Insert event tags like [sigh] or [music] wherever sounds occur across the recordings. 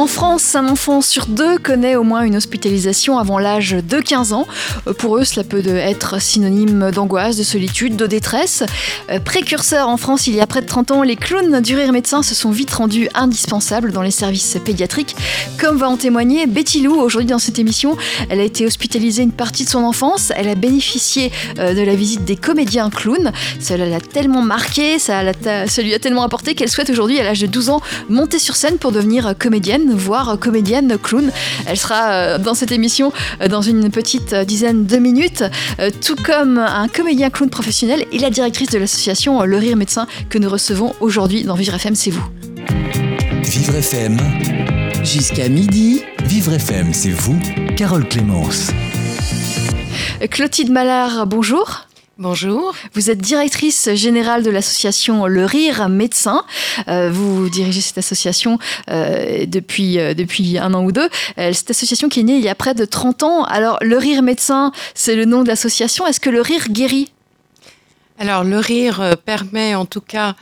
En France, un enfant sur deux connaît au moins une hospitalisation avant l'âge de 15 ans. Euh, Pour eux, cela peut être synonyme d'angoisse, de solitude, de détresse. Euh, Précurseur en France, il y a près de 30 ans, les clowns du rire médecin se sont vite rendus indispensables dans les services pédiatriques. Comme va en témoigner Betty Lou, aujourd'hui dans cette émission, elle a été hospitalisée une partie de son enfance. Elle a bénéficié euh, de la visite des comédiens clowns. Cela l'a tellement marqué, ça, ça lui a tellement apporté qu'elle souhaite aujourd'hui, à l'âge de 12 ans, monter sur scène pour devenir euh, comédienne, voire comédienne clown. Elle sera euh, dans cette émission euh, dans une petite euh, dizaine de minutes, tout comme un comédien clown professionnel et la directrice de l'association Le Rire Médecin que nous recevons aujourd'hui dans Vivre FM, c'est vous. Vivre FM. Jusqu'à midi. Vivre FM, c'est vous, Carole Clémence. Clotilde Mallard, bonjour. Bonjour. Vous êtes directrice générale de l'association Le Rire Médecin. Euh, vous dirigez cette association euh, depuis, euh, depuis un an ou deux. Cette association qui est née il y a près de 30 ans. Alors, Le Rire Médecin, c'est le nom de l'association. Est-ce que le rire guérit? Alors, le rire permet en tout cas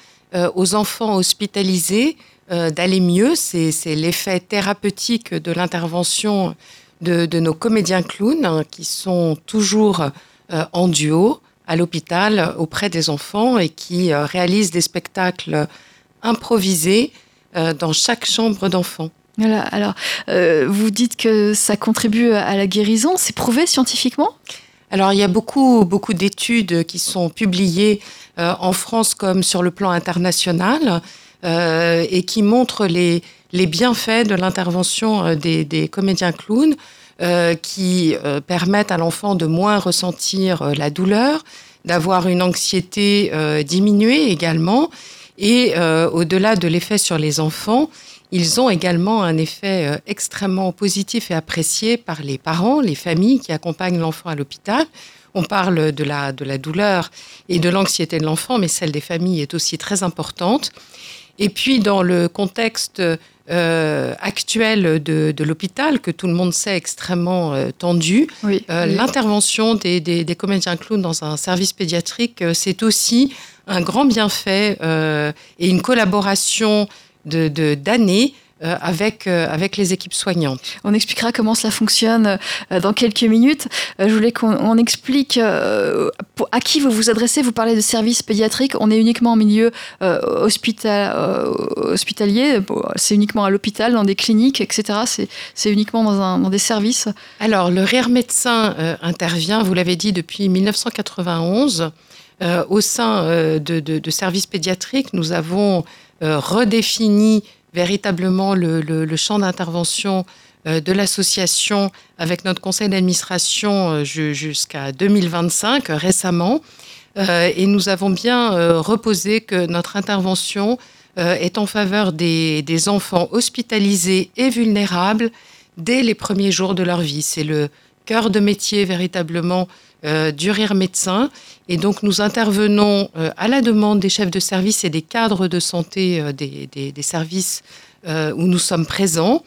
aux enfants hospitalisés d'aller mieux. C'est c'est l'effet thérapeutique de l'intervention de, de nos comédiens clowns hein, qui sont toujours en duo à l'hôpital auprès des enfants et qui euh, réalisent des spectacles improvisés euh, dans chaque chambre d'enfant. Voilà. Alors, euh, vous dites que ça contribue à la guérison. C'est prouvé scientifiquement? Alors, il y a beaucoup, beaucoup d'études qui sont publiées euh, en France comme sur le plan international euh, et qui montrent les, les bienfaits de l'intervention euh, des, des comédiens clowns euh, qui euh, permettent à l'enfant de moins ressentir euh, la douleur, d'avoir une anxiété diminuée également. Et au-delà de l'effet sur les enfants, ils ont également un effet extrêmement positif et apprécié par les parents, les familles qui accompagnent l'enfant à l'hôpital. On parle de la, de la douleur et de l'anxiété de l'enfant, mais celle des familles est aussi très importante. Et puis, dans le contexte euh, actuel de, de l'hôpital, que tout le monde sait extrêmement euh, tendu, Oui. euh, Oui. L'intervention des, des- des comédiens clowns dans un service pédiatrique, c'est aussi un grand bienfait et une collaboration de d'années avec, euh, avec les équipes soignantes. On expliquera comment cela fonctionne euh, dans quelques minutes. Euh, Je voulais qu'on on explique euh, pour- à qui vous vous adressez. Vous parlez de services pédiatriques. On est uniquement en milieu euh, hospita- euh, hospitalier. Bon, C'est uniquement à l'hôpital, dans des cliniques, etc. C'est- uniquement dans, un- dans des services. Alors, le rire médecin euh, intervient, vous l'avez dit, depuis 1991. Euh, au sein euh, de, de- de services pédiatriques, nous avons euh, redéfini véritablement le, champ d'intervention euh, de l'association avec notre conseil d'administration euh, ju- jusqu'à 2025 euh, récemment. Euh, et nous avons bien reposé que notre intervention est en faveur des, des enfants hospitalisés et vulnérables dès les premiers jours de leur vie. C'est le cœur de métier véritablement euh, du rire médecin. Et donc nous intervenons euh, à la demande des chefs de service et des cadres de santé euh, des, des- des services euh, où nous sommes présents.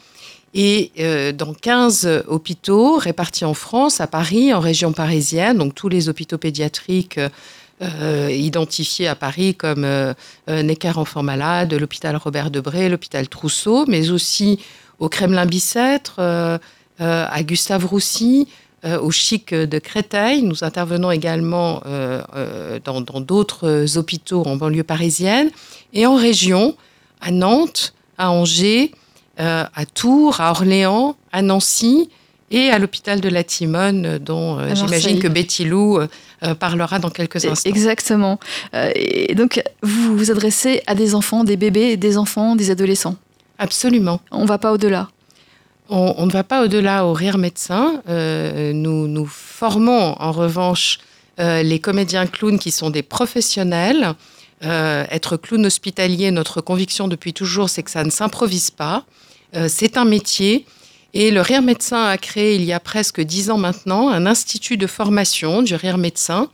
Et dans 15 hôpitaux répartis en France, à Paris, en région parisienne, donc tous les hôpitaux pédiatriques identifiés à Paris comme Necker Enfants Malades, l'hôpital Robert Debré, l'hôpital Trousseau, mais aussi au Kremlin-Bicêtre, à Gustave Roussy, au Chic de Créteil. Nous intervenons également euh, euh, dans d'autres hôpitaux en banlieue parisienne et en région, à Nantes, à Angers, euh, à Tours, à Orléans, à Nancy et à l'hôpital de la Timone, euh, dont euh, j'imagine que Betty Lou euh, euh, parlera dans quelques instants. Exactement. Euh, Et donc, vous vous adressez à des enfants, des bébés, des enfants, des adolescents? Absolument. On va pas au-delà. On, ne va pas au-delà au rire médecin. Euh, nous, nous formons en revanche euh, les comédiens clowns qui sont des professionnels. Euh, être clown hospitalier, notre conviction depuis toujours, c'est que ça ne s'improvise pas. C'est un métier. Et le Rire Médecin a créé, il y a presque dix ans maintenant, un institut de formation du Rire Médecin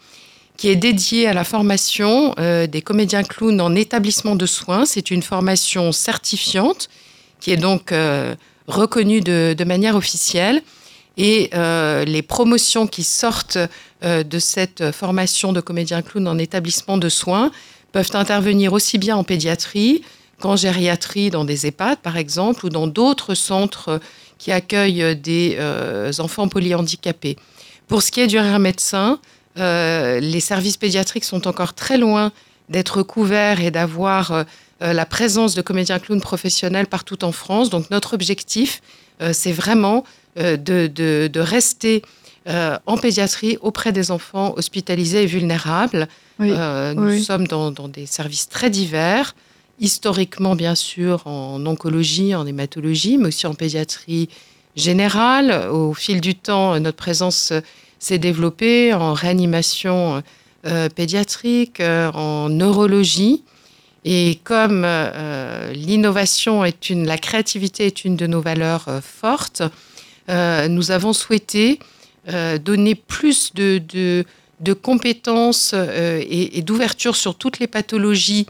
qui est dédié à la formation des comédiens clowns en établissement de soins. C'est une formation certifiante qui est donc reconnue de, manière officielle. Et les promotions qui sortent de cette formation de comédien clown en établissement de soins peuvent intervenir aussi bien en pédiatrie qu'en gériatrie dans des EHPAD, par exemple, ou dans d'autres centres qui accueillent des enfants polyhandicapés. Pour ce qui est du rire médecin, les services pédiatriques sont encore très loin d'être couverts et d'avoir euh, euh, la présence de comédiens clowns professionnels partout en France. Donc notre objectif, euh, c'est vraiment de, rester en pédiatrie auprès des enfants hospitalisés et vulnérables. nous sommes dans, des services très divers, historiquement bien sûr en oncologie, en hématologie, mais aussi en pédiatrie générale. Au fil du temps, notre présence s'est développée en réanimation euh, pédiatrique, euh, en neurologie. Et comme euh, l'innovation est une, la créativité est une de nos valeurs fortes, nous avons souhaité donner plus de, de, compétences et, d'ouverture sur toutes les pathologies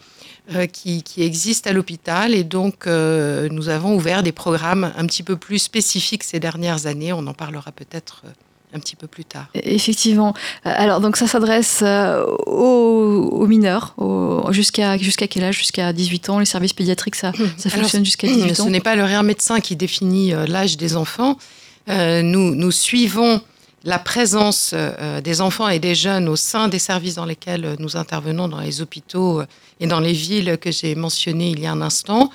qui, qui, existent à l'hôpital. Et donc, nous avons ouvert des programmes un petit peu plus spécifiques ces dernières années. On en parlera peut-être un petit peu plus tard. Effectivement. Euh, alors, donc ça s'adresse euh, aux, mineurs, jusqu'à jusqu'à quel âge? Jusqu'à 18 ans. Les services pédiatriques, ça, [clears throat] ça fonctionne jusqu'à [clears throat] 18 ans? Ce n'est pas le réel médecin qui définit euh, l'âge des enfants. nous, nous suivons la présence des enfants et des jeunes au sein des services dans lesquels nous intervenons, dans les hôpitaux et dans les villes que j'ai mentionnées il y a un instant.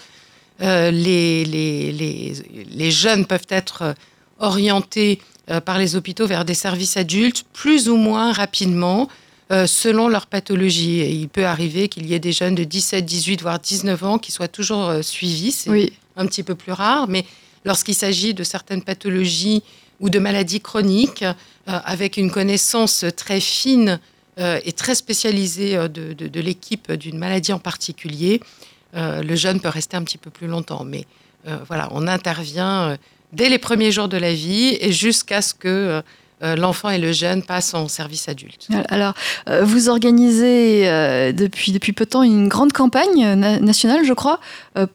les, les, les, les jeunes peuvent être orientés par les hôpitaux vers des services adultes plus ou moins rapidement euh, selon leur pathologie. Et il peut arriver qu'il y ait des jeunes de 17, 18, voire 19 ans qui soient toujours euh, suivis. C'est un petit peu plus rare, mais lorsqu'il s'agit de certaines pathologies ou de maladies chroniques, avec une connaissance très fine et très spécialisée de, de l'équipe d'une maladie en particulier, le jeune peut rester un petit peu plus longtemps. Mais voilà, on intervient dès les premiers jours de la vie et jusqu'à ce que euh, euh, l'enfant et le jeune passent en service adulte. Alors, euh, vous organisez depuis, depuis peu de temps une grande campagne nationale, je crois,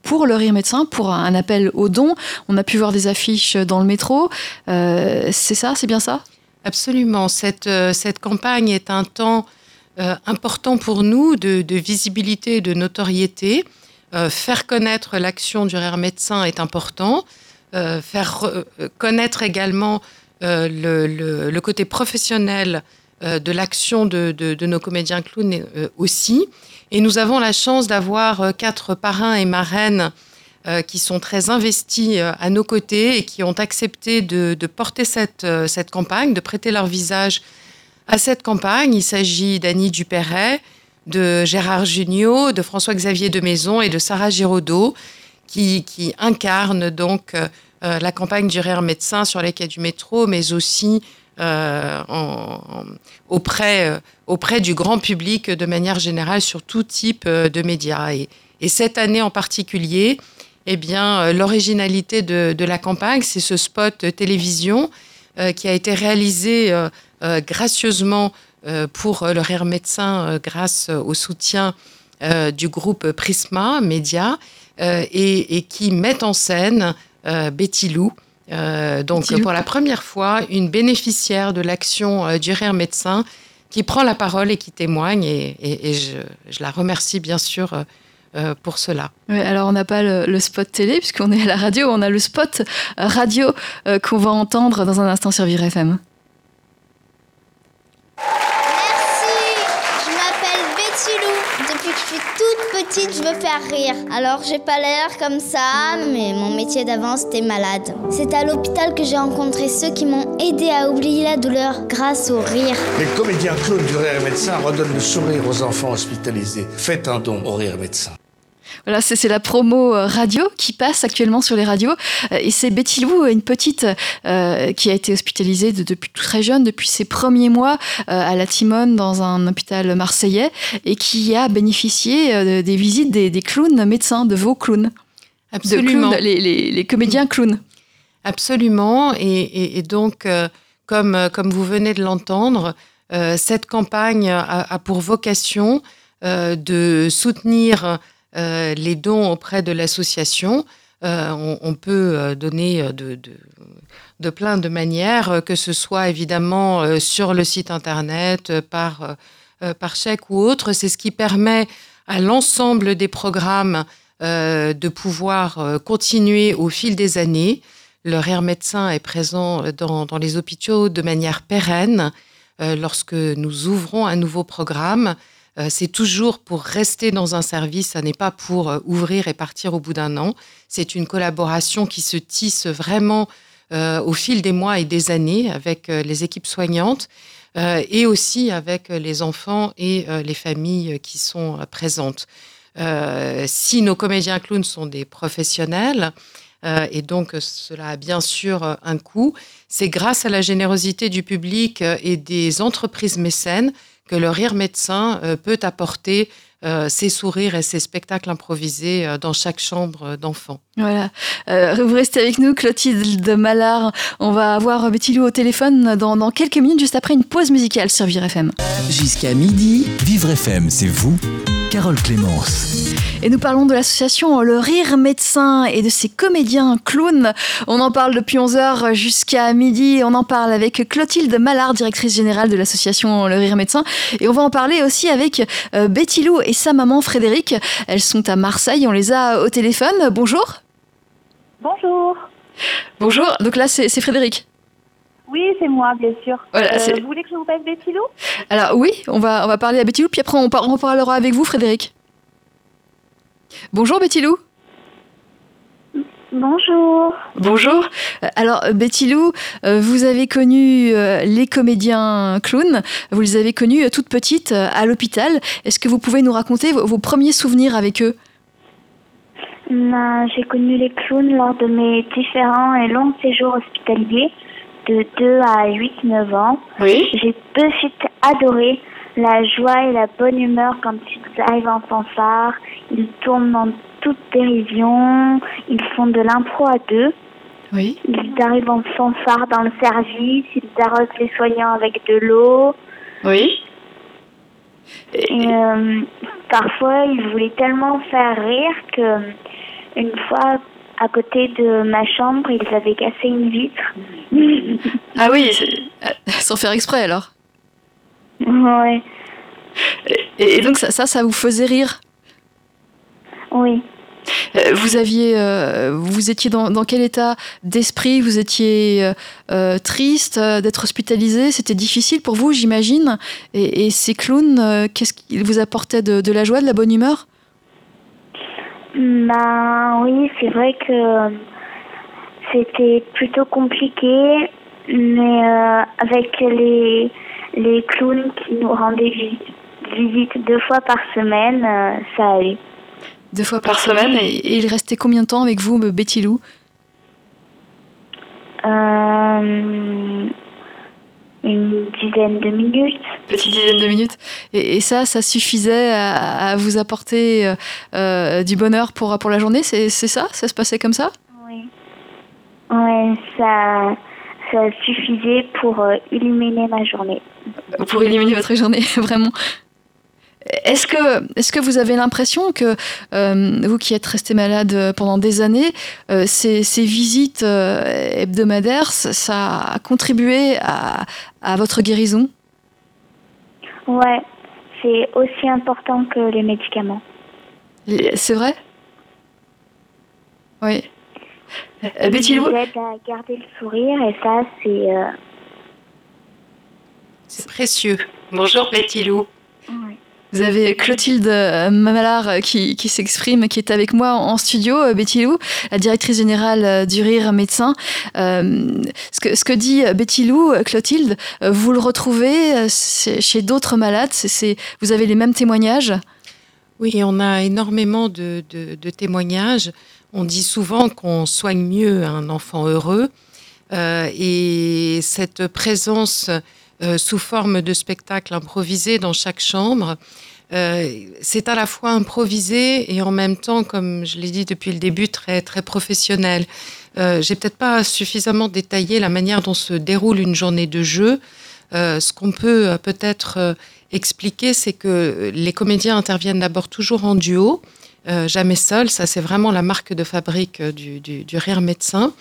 pour le rire médecin, pour un appel aux dons. On a pu voir des affiches dans le métro. c'est ça, c'est bien ça? Absolument. Cette, cette campagne est un temps important pour nous de, de visibilité et de notoriété. faire connaître l'action du rire médecin est important. Euh, faire euh, connaître également euh, le, côté professionnel de l'action de, nos comédiens clowns aussi. Et nous avons la chance d'avoir quatre parrains et marraines qui sont très investis à nos côtés et qui ont accepté de, porter cette, cette, campagne, de prêter leur visage à cette campagne. Il s'agit d'Annie Dupéret, de Gérard Jugnot, de François-Xavier de Maison et de Sarah Giraudot, qui, qui incarnent donc euh, la campagne du rire médecin sur les quais du métro, mais aussi euh, auprès, euh, auprès du grand public de manière générale sur tout type de médias. Et, cette année en particulier, eh bien, l'originalité de, la campagne, c'est ce spot télévision qui a été réalisé gracieusement pour le rire médecin grâce au soutien du groupe Prisma Média et, qui met en scène Betty Lou. Euh, donc pour la première fois, une bénéficiaire de l'action euh, du rire médecin qui prend la parole et qui témoigne. Et, je, la remercie bien sûr pour cela. alors on n'a pas le, spot télé puisqu'on est à la radio, on a le spot radio qu'on va entendre dans un instant sur Vire FM. Petite, je veux faire rire. Alors j'ai pas l'air comme ça, mais mon métier d'avant c'était malade. C'est à l'hôpital que j'ai rencontré ceux qui m'ont aidé à oublier la douleur grâce au rire. Les comédiens clowns du rire médecin redonnent le sourire aux enfants hospitalisés. Faites un don au rire médecin. Voilà, c'est la promo euh, radio qui passe actuellement sur les radios. Euh, et c'est Betty Lou, une petite euh, qui a été hospitalisée depuis très jeune, depuis ses premiers mois à la Timone dans un hôpital marseillais et qui a bénéficié des visites des, clowns médecins, de vos clowns. Absolument. les, comédiens clowns. Absolument. Et, donc, comme, comme vous venez de l'entendre, cette campagne a, pour vocation de soutenir euh, les dons auprès de l'association. on, peut donner de, plein de manières, que ce soit évidemment sur le site internet, par, chèque ou autre. C'est ce qui permet à l'ensemble des programmes de pouvoir continuer au fil des années. Le rire médecin est présent dans les hôpitaux de manière pérenne. lorsque nous ouvrons un nouveau programme, euh, c'est toujours pour rester dans un service, ça n'est pas pour euh, ouvrir et partir au bout d'un an. C'est une collaboration qui se tisse vraiment euh, au fil des mois et des années avec les équipes soignantes et aussi avec les enfants et les familles qui sont présentes. si nos comédiens clowns sont des professionnels, et donc cela a bien sûr un coût, c'est grâce à la générosité du public et des entreprises mécènes que le rire médecin euh, peut apporter euh, ses sourires et ses spectacles improvisés euh, dans chaque chambre d'enfant. Voilà. vous restez avec nous, Clotilde Mallard. On va avoir Betty Lou au téléphone dans, dans, quelques minutes, juste après une pause musicale sur Vivre FM. Jusqu'à midi. Vivre FM, c'est vous, Carole Clémence. Et nous parlons de l'association Le Rire Médecin et de ses comédiens clowns. On en parle depuis 11h jusqu'à midi. On en parle avec Clotilde Mallard, directrice générale de l'association Le Rire Médecin. Et on va en parler aussi avec euh, Betty Lou et sa maman Frédéric. Elles sont à Marseille. On les a au téléphone. Bonjour. Bonjour. Bonjour. Donc là, c'est Frédéric. Oui, c'est moi, bien sûr. Voilà, euh, vous voulez que je vous passe Betty Lou Alors oui, on va, on va parler à Betty Lou, puis après on, on parlera avec vous, Frédéric. Bonjour Betty Lou. Bonjour. Bonjour. Alors Betty Lou, euh, vous avez connu euh, les comédiens clowns, vous les avez connus toutes petites à l'hôpital. Est-ce que vous pouvez nous raconter vos, premiers souvenirs avec eux? Ben, J'ai connu les clowns lors de mes différents et longs séjours hospitaliers de 2 à 8-9 ans. Oui. J'ai de suite adoré la joie et la bonne humeur quand ils arrivent en fanfare. Ils tournent dans toute dérision. Ils font de l'impro à deux. Oui. Ils arrivent en fanfare dans le service. Ils arrosent les soignants avec de l'eau. Oui. Et, euh, parfois, ils voulaient tellement faire rire que une fois, à côté de ma chambre, ils avaient cassé une vitre. ah oui, [laughs] sans faire exprès alors. Ouais. Et, donc ça, ça, vous faisait rire? Oui. Euh, vous aviez, euh, vous étiez dans, dans quel état d'esprit? Vous étiez euh, triste d'être hospitalisé? C'était difficile pour vous, j'imagine. Et, ces clowns, qu'est-ce qu'ils vous apportaient de, de, la joie, de la bonne humeur? Ben oui, c'est vrai que c'était plutôt compliqué, mais avec les les clowns qui nous rendaient visite deux fois par semaine, euh, ça allait. Deux fois par semaine et, il restait combien de temps avec vous, Betty Lou? Euh, Une dizaine de minutes. Petite dizaine de minutes. Et, ça, ça suffisait à, vous apporter euh, du bonheur pour, pour la journée? C'est ça? Ça se passait comme ça? Oui. Ouais, ça, ça suffisait pour illuminer ma journée pour éliminer votre journée, [laughs] vraiment. Est-ce que, est que vous avez l'impression que, euh, vous qui êtes resté malade pendant des années, euh, ces, visites euh, hebdomadaires, ça a contribué à, à votre guérison? Ouais, c'est aussi important que les médicaments. C'est vrai? Oui. Betty, vous aide à garder le sourire et ça, c'est c'est précieux. Bonjour Betty Lou. Vous avez Clotilde euh, Mamallard euh, qui, s'exprime, qui est avec moi en studio, euh, Betty Lou, la directrice générale du Rire Médecin. ce, que, dit Betty Lou, Clotilde, vous le retrouvez chez d'autres malades Vous avez les mêmes témoignages? Oui, on a énormément de, témoignages. On dit souvent qu'on soigne mieux un enfant heureux. et cette présence euh, sous forme de spectacle improvisé dans chaque chambre. Euh, c'est à la fois improvisé et en même temps, comme je l'ai dit depuis le début, très, très professionnel. Euh, J'ai peut-être pas suffisamment détaillé la manière dont se déroule une journée de jeu. Euh, ce qu'on peut peut-être expliquer, c'est que les comédiens interviennent d'abord toujours en duo. Jamais seul, ça c'est vraiment la marque de fabrique du, rire médecin.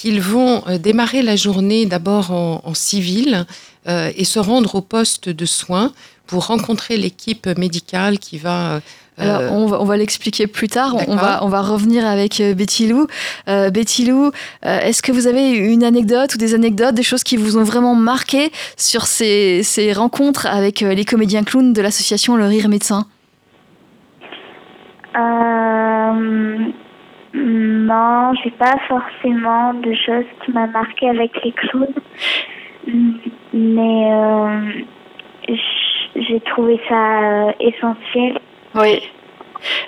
Qu'ils vont démarrer la journée d'abord en, civil et se rendre au poste de soins pour rencontrer l'équipe médicale qui va alors, euh, on va, l'expliquer plus tard. On va, on va revenir avec euh, Betty Lou. Euh, Betty Lou, est-ce que vous avez une anecdote ou des anecdotes, des choses qui vous ont vraiment marqué sur ces, ces rencontres avec les comédiens clowns de l'association Le Rire Médecin? Euh, Non, j'ai pas forcément de choses qui m'ont marqué avec les clowns. Mais j'ai trouvé ça essentiel oui.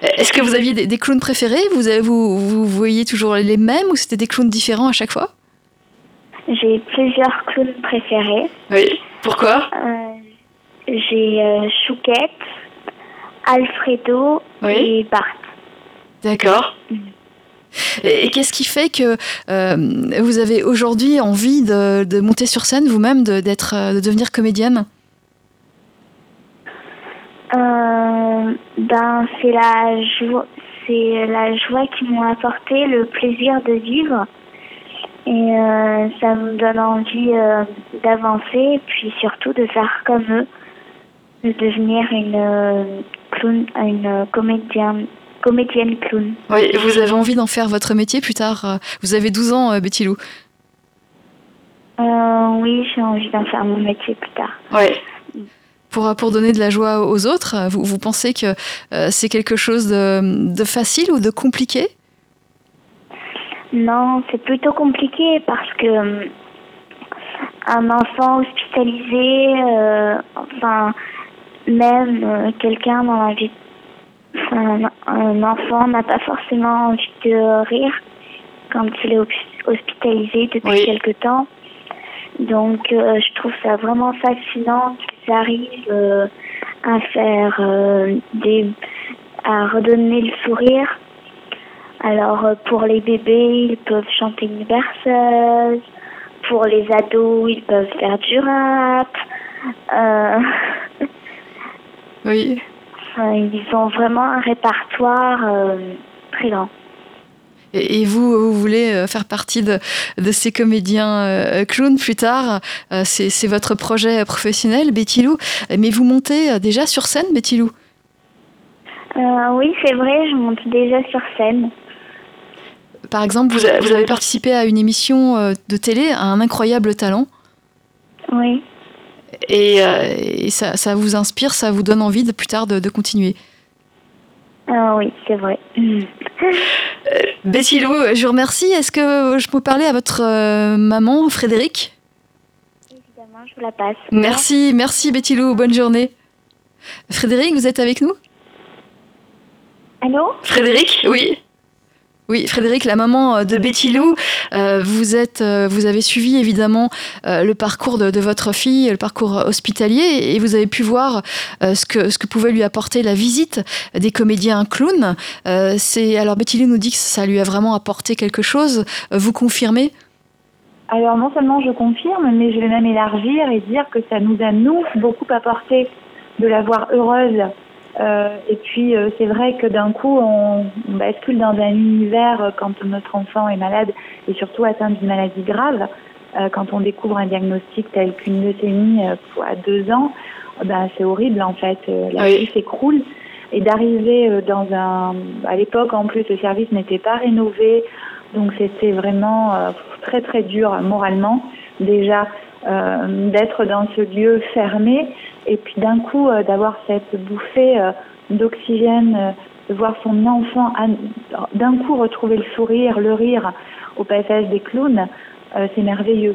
Est-ce que vous aviez des, clowns préférés? Vous, vous, vous voyiez toujours les mêmes ou c'était des clowns différents à chaque fois? J'ai plusieurs clowns préférés. Oui. Pourquoi? Euh, J'ai euh, Chouquette, Alfredo et Bart. D'accord. Mm. Et qu'est-ce qui fait que euh, vous avez aujourd'hui envie de, de, monter sur scène vous-même, de, d'être, de devenir comédienne? Euh, ben, c'est la joie, c'est la joie qui m'ont apporté le plaisir de vivre. Et euh, ça me donne envie euh, d'avancer puis surtout de faire comme eux, de devenir une clown, une comédienne, comédienne clown. Oui, vous avez envie d'en faire votre métier plus tard. Vous avez 12 ans, Betty Lou. oui, j'ai envie d'en faire mon métier plus tard. Oui pour, pour donner de la joie aux autres Vous, vous pensez que euh, c'est quelque chose de, de, facile ou de compliqué? Non, c'est plutôt compliqué parce que euh, un enfant hospitalisé, euh, enfin, même quelqu'un dans la vie, un, enfant n'a pas forcément envie de rire quand il est hospitalisé depuis quelque temps. Donc, je trouve ça vraiment fascinant arrivent euh, à faire euh, des, à redonner le sourire. Alors euh, pour les bébés, ils peuvent chanter une berceuse. Pour les ados, ils peuvent faire du rap. [laughs] oui. Ils ont vraiment un répertoire très grand. Et, vous, vous voulez euh, faire partie de, ces comédiens euh, clowns plus tard. Euh, c'est votre projet professionnel, Betty Lou. Mais vous montez déjà sur scène, Betty Lou Oui, c'est vrai, je monte déjà sur scène. Par exemple, vous, avez participé à une émission de télé, à un incroyable talent? Oui. Et, ça, vous inspire, ça vous donne envie de plus tard de continuer ah oui, c'est vrai. Euh, Betty Lou, je vous remercie. Est-ce que je peux parler à votre euh, maman, Frédéric? Évidemment, je vous la passe. Merci, merci Betty Lou, bonne journée. Frédéric, vous êtes avec nous? Allô? Frédéric, oui. Oui, Frédéric, la maman euh, de Betty Lou, euh, vous, êtes, euh, vous avez suivi évidemment le parcours de, votre fille, le parcours hospitalier, et vous avez pu voir ce, que, pouvait lui apporter la visite des comédiens clowns. c'est alors Betty Lou nous dit que ça lui a vraiment apporté quelque chose. Vous confirmez? Alors non seulement je confirme, mais je vais même élargir et dire que ça nous a nous beaucoup apporté de la voir heureuse euh, et puis euh, c'est vrai que d'un coup on, bascule dans un univers euh, quand notre enfant est malade et surtout atteint d'une maladie grave. quand on découvre un diagnostic tel qu'une leucémie à deux ans, ben c'est horrible en fait. la vie s'écroule et d'arriver dans un à l'époque en plus le service n'était pas rénové donc c'était vraiment très très dur moralement déjà d'être dans ce lieu fermé et puis d'un coup, euh, d'avoir cette bouffée euh, d'oxygène, euh, de voir son enfant d'un coup retrouver le sourire, le rire au passage des clowns, c'est merveilleux.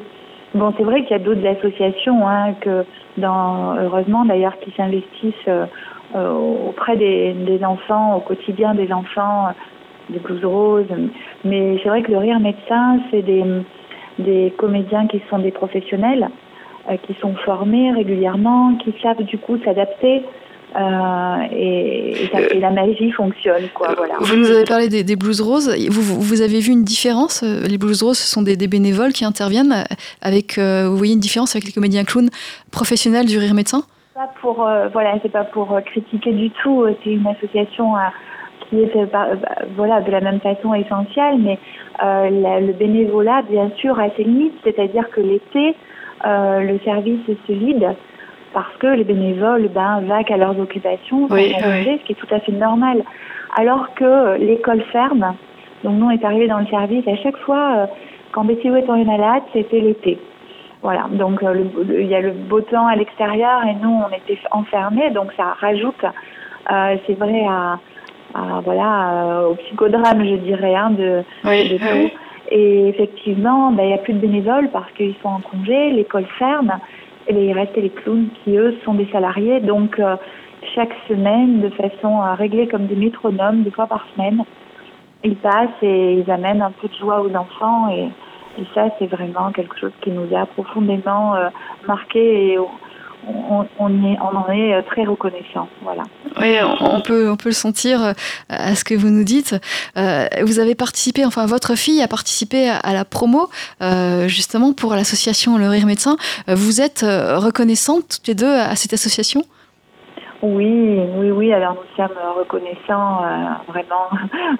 Bon, c'est vrai qu'il y a d'autres associations, hein, que dans, heureusement d'ailleurs, qui s'investissent auprès des, des, enfants, au quotidien des enfants, des blues roses. Mais c'est vrai que le rire médecin, c'est des, des comédiens qui sont des professionnels euh, qui sont formés régulièrement, qui savent du coup s'adapter. Euh, et, la magie fonctionne. Quoi, euh, voilà. Vous nous avez parlé des, blues roses. Vous, vous, avez vu une différence Les blues roses, ce sont des, bénévoles qui interviennent. Avec, vous voyez une différence avec les comédiens clowns professionnels du rire médecin? Pas pour, euh, voilà, c'est pas pour euh, critiquer du tout. C'est une association qui est bah, voilà, de la même façon essentielle, mais le bénévolat, bien sûr, a ses limites. C'est-à-dire que l'été, le service se vide parce que les bénévoles ben, vaquent à leurs occupations, oui, ce qui est tout à fait normal. Alors que l'école ferme, donc nous on est arrivé dans le service à chaque fois quand Betty est tombée malade, c'était l'été. Voilà, donc euh, il y a le beau temps à l'extérieur et nous on était enfermés, donc ça rajoute, euh, c'est vrai, à, voilà, euh, au psychodrame, je dirais, hein, de, tout. Et effectivement, ben, il n'y a plus de bénévoles parce qu'ils sont en congé, l'école ferme, et il reste les clowns qui, eux, sont des salariés. Donc, chaque semaine, de façon à régler comme des métronomes, deux fois par semaine, ils passent et ils amènent un peu de joie aux enfants. Et, et ça, c'est vraiment quelque chose qui nous a profondément euh, marqué et on, on, est, on, en est euh, très reconnaissant. Voilà. Oui, on peut, on peut le sentir euh, à ce que vous nous dites. vous avez participé, enfin votre fille a participé à la promo justement pour l'association Le Rire Médecin. Vous êtes reconnaissantes toutes les deux à cette association? Oui, oui, oui. Alors nous sommes reconnaissants vraiment,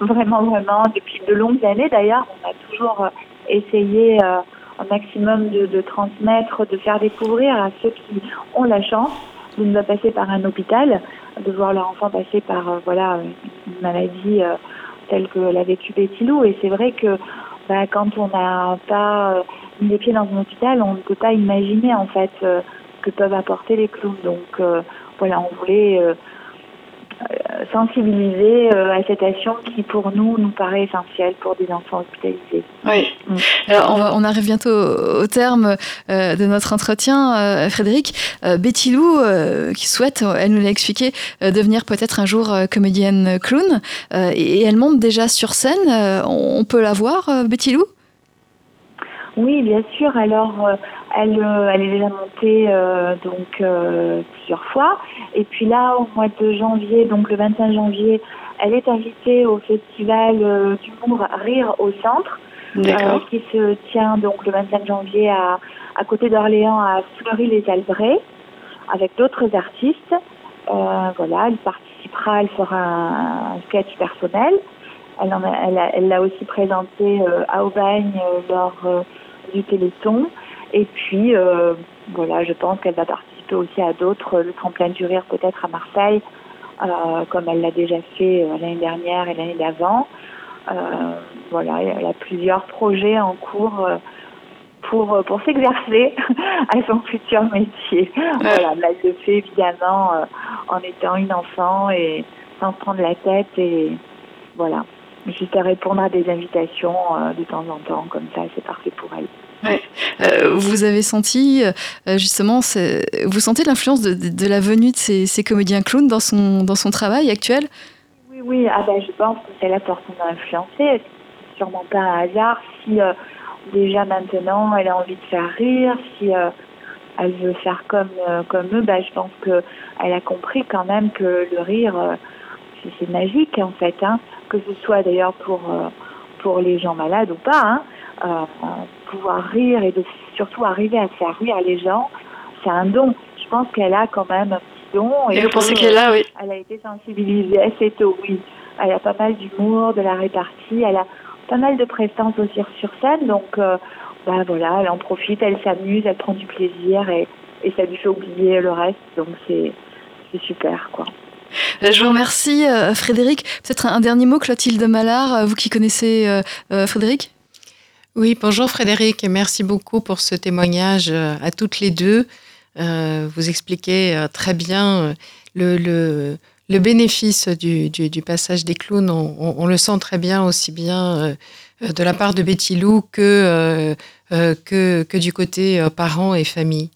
[laughs] vraiment, vraiment depuis de longues années. D'ailleurs, on a toujours essayer euh, un maximum de, de, transmettre, de faire découvrir à ceux qui ont la chance de ne pas passer par un hôpital, de voir leur enfant passer par euh, voilà une maladie euh, telle que l'a vécu Betty Lou. Et c'est vrai que bah, quand on n'a pas mis les pieds dans un hôpital, on ne peut pas imaginer en fait que peuvent apporter les clowns. Donc voilà, on voulait euh, sensibiliser euh, à cette action qui pour nous nous paraît essentielle pour des enfants hospitalisés. Oui. Mm. Alors on, arrive bientôt au, terme euh, de notre entretien, Frédéric. Betty Lou, qui souhaite, elle nous l'a expliqué, devenir peut-être un jour comédienne clown, et, elle monte déjà sur scène. on peut la voir, Betty Lou? Oui, bien sûr. Alors, euh, elle, euh, elle est déjà montée euh, donc plusieurs fois. Et puis là, au mois de janvier, donc le 25 janvier, elle est invitée au festival d'humour Rire au Centre, qui se tient donc le 25 janvier à, à côté d'Orléans, à Fleury-les-Albrés, avec d'autres artistes. voilà, elle participera, elle fera un, sketch personnel. Elle l'a elle, elle aussi présenté à Aubagne lors du Téléthon. Et puis, euh, voilà, je pense qu'elle va participer aussi à d'autres, le tremplin du rire peut-être à Marseille, euh, comme elle l'a déjà fait euh, l'année dernière et l'année d'avant. voilà, elle a plusieurs projets en cours pour, pour s'exercer [laughs] à son futur métier. Voilà, elle le fait évidemment en étant une enfant et sans se prendre la tête et voilà juste à répondre à des invitations de temps en temps, comme ça, c'est parfait pour elle. Euh, vous avez senti euh, justement, vous sentez l'influence de, la venue de ces, comédiens clowns dans son, dans son travail actuel? Oui, oui, ah ben, je pense que c'est la porte à influencer. Sûrement pas un hasard si déjà maintenant elle a envie de faire rire, si elle veut faire comme, comme eux, ben, je pense qu'elle a compris quand même que le rire, c'est magique en fait. Hein. Que ce soit d'ailleurs pour, euh, pour les gens malades ou pas, hein, euh, pouvoir rire et de surtout arriver à faire rire les gens, c'est un don. Je pense qu'elle a quand même un petit don. Et, vous pensez qu'elle a, oui. Elle a été sensibilisée assez tôt, oui. Elle a pas mal d'humour, de la répartie, elle a pas mal de prestance aussi sur scène, donc euh, bah, voilà, elle en profite, elle s'amuse, elle prend du plaisir et, et ça lui fait oublier le reste, donc c'est super, quoi. Euh, je vous remercie, euh, Frédéric. Peut-être un dernier mot, Clotilde Mallard, euh, vous qui connaissez Frédéric? Oui, bonjour Frédéric et merci beaucoup pour ce témoignage à toutes les deux. vous expliquez très bien le, bénéfice du, du, passage des clowns. On, le sent très bien aussi bien de la part de Betty Lou que, que, que du côté parents et famille.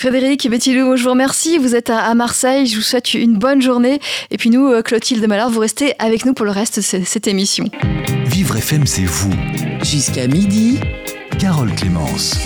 Frédéric et Betty Lou, je vous remercie. Vous êtes à Marseille. Je vous souhaite une bonne journée. Et puis nous, euh, Clotilde Mallard, vous restez avec nous pour le reste de cette émission. Vivre FM, c'est vous. Jusqu'à midi. Carole Clémence.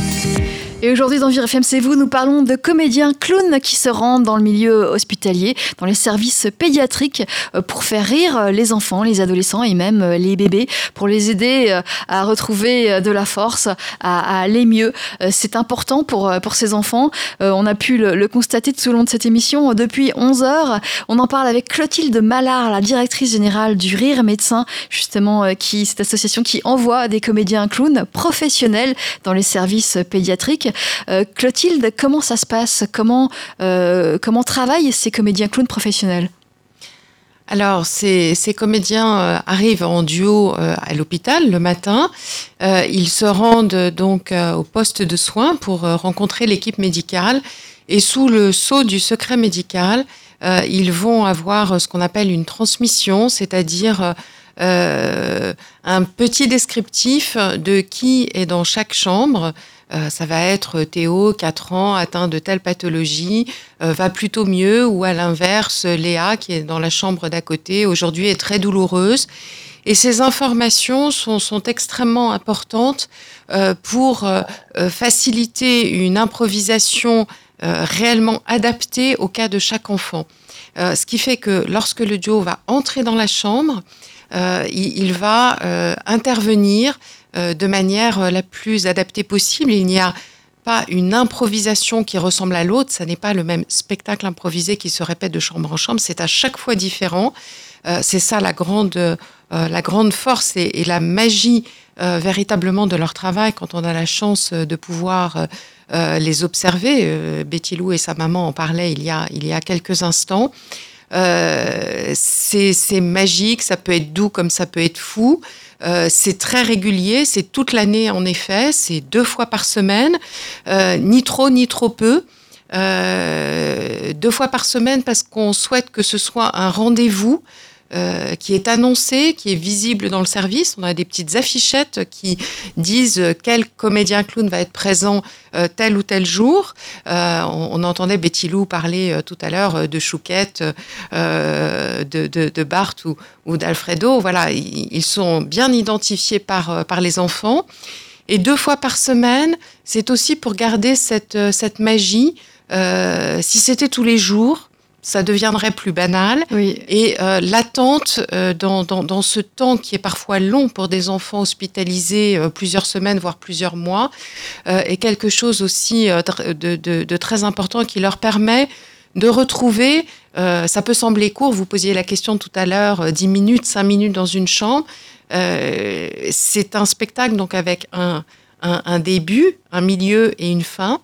Et aujourd'hui dans Vire FM, c'est vous, nous parlons de comédiens clowns qui se rendent dans le milieu hospitalier, dans les services pédiatriques, euh, pour faire rire les enfants, les adolescents et même euh, les bébés, pour les aider euh, à retrouver de la force, à, aller mieux. C'est important pour, pour ces enfants. On a pu le, constater tout au long de cette émission depuis 11 heures. On en parle avec Clotilde Mallard, la directrice générale du Rire Médecin, justement, qui, cette association qui envoie des comédiens clowns professionnels dans les services pédiatriques. Euh, Clotilde, comment ça se passe? Comment, euh, comment travaillent ces comédiens clowns professionnels? Alors, ces, ces comédiens euh, arrivent en duo à l'hôpital le matin. ils se rendent donc au poste de soins pour rencontrer l'équipe médicale. Et sous le sceau du secret médical, ils vont avoir ce qu'on appelle une transmission, c'est-à-dire un petit descriptif de qui est dans chaque chambre, euh, ça va être Théo, 4 ans, atteint de telle pathologie, euh, va plutôt mieux, ou à l'inverse, Léa, qui est dans la chambre d'à côté, aujourd'hui est très douloureuse. Et ces informations sont, extrêmement importantes euh, pour faciliter une improvisation réellement adaptée au cas de chaque enfant. ce qui fait que lorsque le duo va entrer dans la chambre, il, va intervenir euh, de manière euh, la plus adaptée possible. Il n'y a pas une improvisation qui ressemble à l'autre, ça n'est pas le même spectacle improvisé qui se répète de chambre en chambre, c'est à chaque fois différent. Euh, c'est ça la grande, la grande force et, la magie véritablement de leur travail quand on a la chance de pouvoir les observer. Betty Lou et sa maman en parlaient il y a, il y a quelques instants. C'est magique, ça peut être doux comme ça peut être fou. Euh, c'est très régulier, c'est toute l'année en effet, c'est deux fois par semaine, euh, ni trop ni trop peu. Euh, deux fois par semaine parce qu'on souhaite que ce soit un rendez-vous euh, qui est annoncé, qui est visible dans le service. On a des petites affichettes qui disent quel comédien clown va être présent euh, tel ou tel jour. Euh, on, entendait Betty Lou parler tout à l'heure de Chouquette, de, Bart ou, d'Alfredo. Voilà, ils, sont bien identifiés par, les enfants. Et deux fois par semaine, c'est aussi pour garder cette magie. si c'était tous les jours, ça deviendrait plus banal. Et euh, l'attente euh, dans, dans, ce temps qui est parfois long pour des enfants hospitalisés euh, plusieurs semaines, voire plusieurs mois, est quelque chose aussi de, de, de, très important qui leur permet de retrouver, ça peut sembler court, vous posiez la question tout à l'heure, 10 minutes, 5 minutes dans une chambre. c'est un spectacle donc avec un, un, un, début, un milieu et une fin.